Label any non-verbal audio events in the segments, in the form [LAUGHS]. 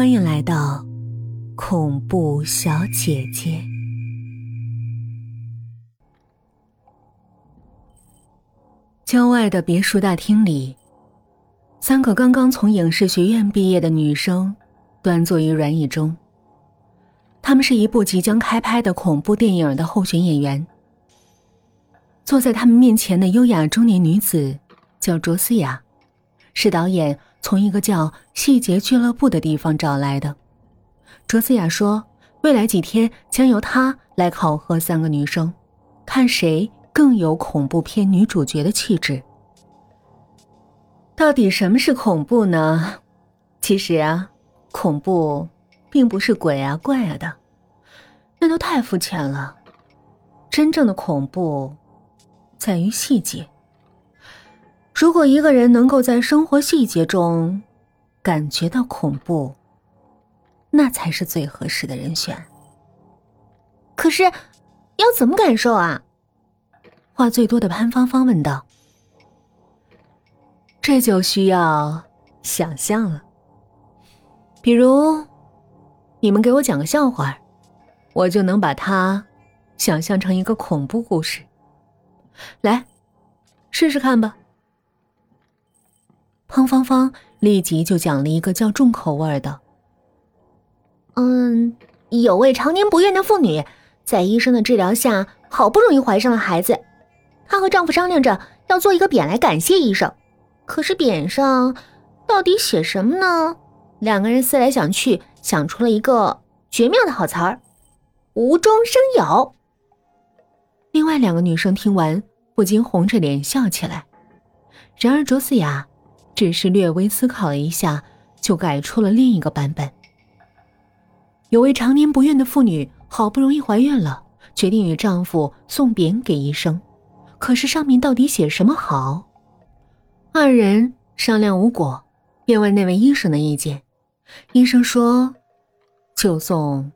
欢迎来到恐怖小姐姐。郊外的别墅大厅里，三个刚刚从影视学院毕业的女生端坐于软椅中。他们是一部即将开拍的恐怖电影的候选演员。坐在他们面前的优雅中年女子叫卓思雅，是导演从一个叫“细节俱乐部”的地方找来的。卓思雅说：“未来几天将由她来考核三个女生，看谁更有恐怖片女主角的气质。”到底什么是恐怖呢？其实啊，恐怖并不是鬼啊怪啊的，那都太肤浅了。真正的恐怖。在于细节。如果一个人能够在生活细节中感觉到恐怖，那才是最合适的人选。可是，要怎么感受啊？话最多的潘芳芳问道。这就需要想象了。比如，你们给我讲个笑话，我就能把它想象成一个恐怖故事。来，试试看吧。芳芳立即就讲了一个较重口味的。嗯，有位常年不孕的妇女，在医生的治疗下，好不容易怀上了孩子。她和丈夫商量着要做一个匾来感谢医生，可是匾上到底写什么呢？两个人思来想去，想出了一个绝妙的好词儿：无中生有。另外两个女生听完。不禁红着脸笑起来，然而卓思雅只是略微思考了一下，就改出了另一个版本。有位常年不孕的妇女，好不容易怀孕了，决定与丈夫送匾给医生，可是上面到底写什么好？二人商量无果，便问那位医生的意见。医生说：“就送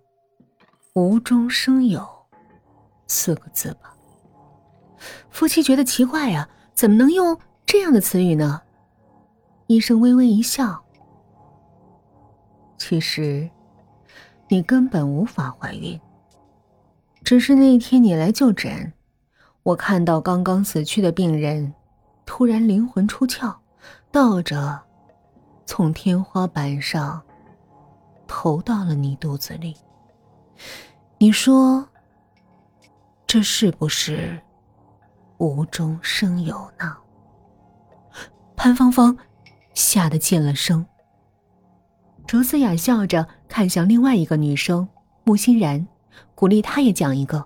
‘无中生有’四个字吧。”夫妻觉得奇怪呀，怎么能用这样的词语呢？医生微微一笑：“其实，你根本无法怀孕。只是那天你来就诊，我看到刚刚死去的病人，突然灵魂出窍，倒着从天花板上投到了你肚子里。你说，这是不是？”无中生有呢。潘芳芳吓得噤了声。卓思雅笑着看向另外一个女生穆欣然，鼓励她也讲一个。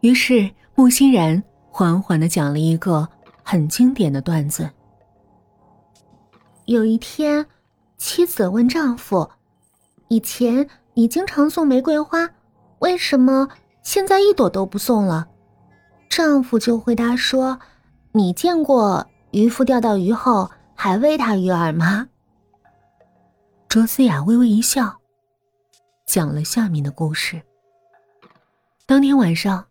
于是穆欣然缓缓的讲了一个很经典的段子。有一天，妻子问丈夫：“以前你经常送玫瑰花，为什么现在一朵都不送了？”丈夫就回答说：“你见过渔夫钓到鱼后还喂他鱼饵吗？” [LAUGHS] 卓思雅微微一笑，讲了下面的故事。当天晚上，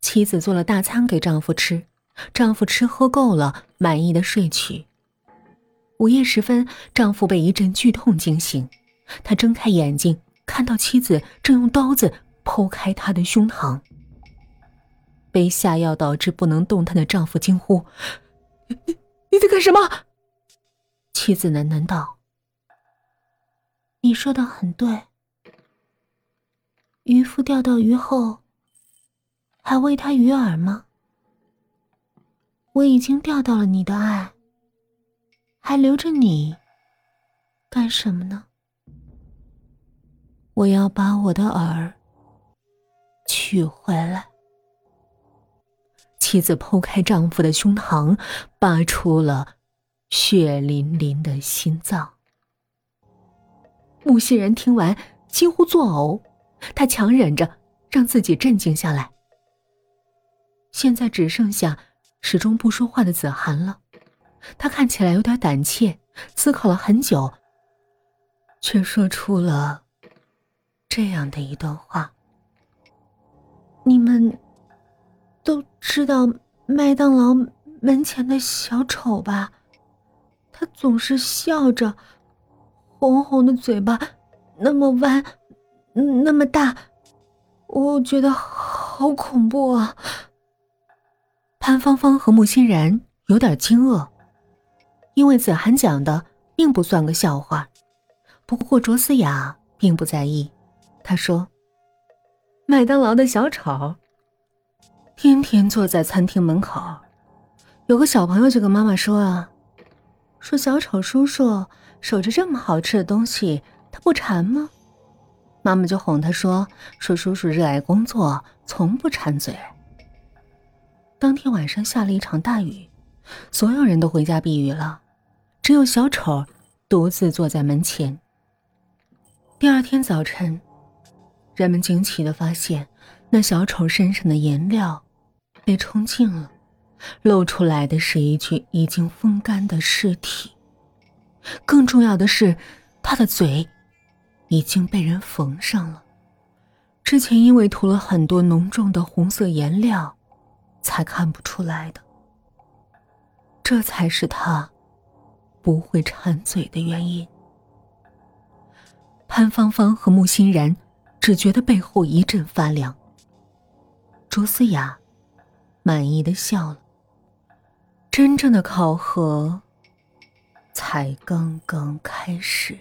妻子做了大餐给丈夫吃，丈夫吃喝够了，满意的睡去。午夜时分，丈夫被一阵剧痛惊醒，他睁开眼睛，看到妻子正用刀子剖开他的胸膛。被下药导致不能动弹的丈夫惊呼：“你你在干什么？”妻子喃喃道：“你说的很对。渔夫钓到鱼后，还喂他鱼饵吗？我已经钓到了你的爱，还留着你干什么呢？我要把我的饵取回来。”妻子剖开丈夫的胸膛，拔出了血淋淋的心脏。穆欣然听完几乎作呕，他强忍着让自己镇静下来。现在只剩下始终不说话的子涵了，他看起来有点胆怯，思考了很久，却说出了这样的一段话：“你们。”都知道麦当劳门前的小丑吧？他总是笑着，红红的嘴巴，那么弯，那么大，我觉得好恐怖啊！潘芳芳和穆欣然有点惊愕，因为子涵讲的并不算个笑话。不过卓思雅并不在意，她说：“麦当劳的小丑，天天坐在餐厅门口，有个小朋友就跟妈妈说啊，说小丑叔叔。”守着这么好吃的东西，他不馋吗？妈妈就哄他说：“说叔叔热爱工作，从不馋嘴。”当天晚上下了一场大雨，所有人都回家避雨了，只有小丑独自坐在门前。第二天早晨，人们惊奇的发现，那小丑身上的颜料被冲净了，露出来的是一具已经风干的尸体。更重要的是，他的嘴已经被人缝上了。之前因为涂了很多浓重的红色颜料，才看不出来的。这才是他不会馋嘴的原因。潘芳芳和穆欣然只觉得背后一阵发凉。卓思雅满意的笑了。真正的考核。才刚刚开始。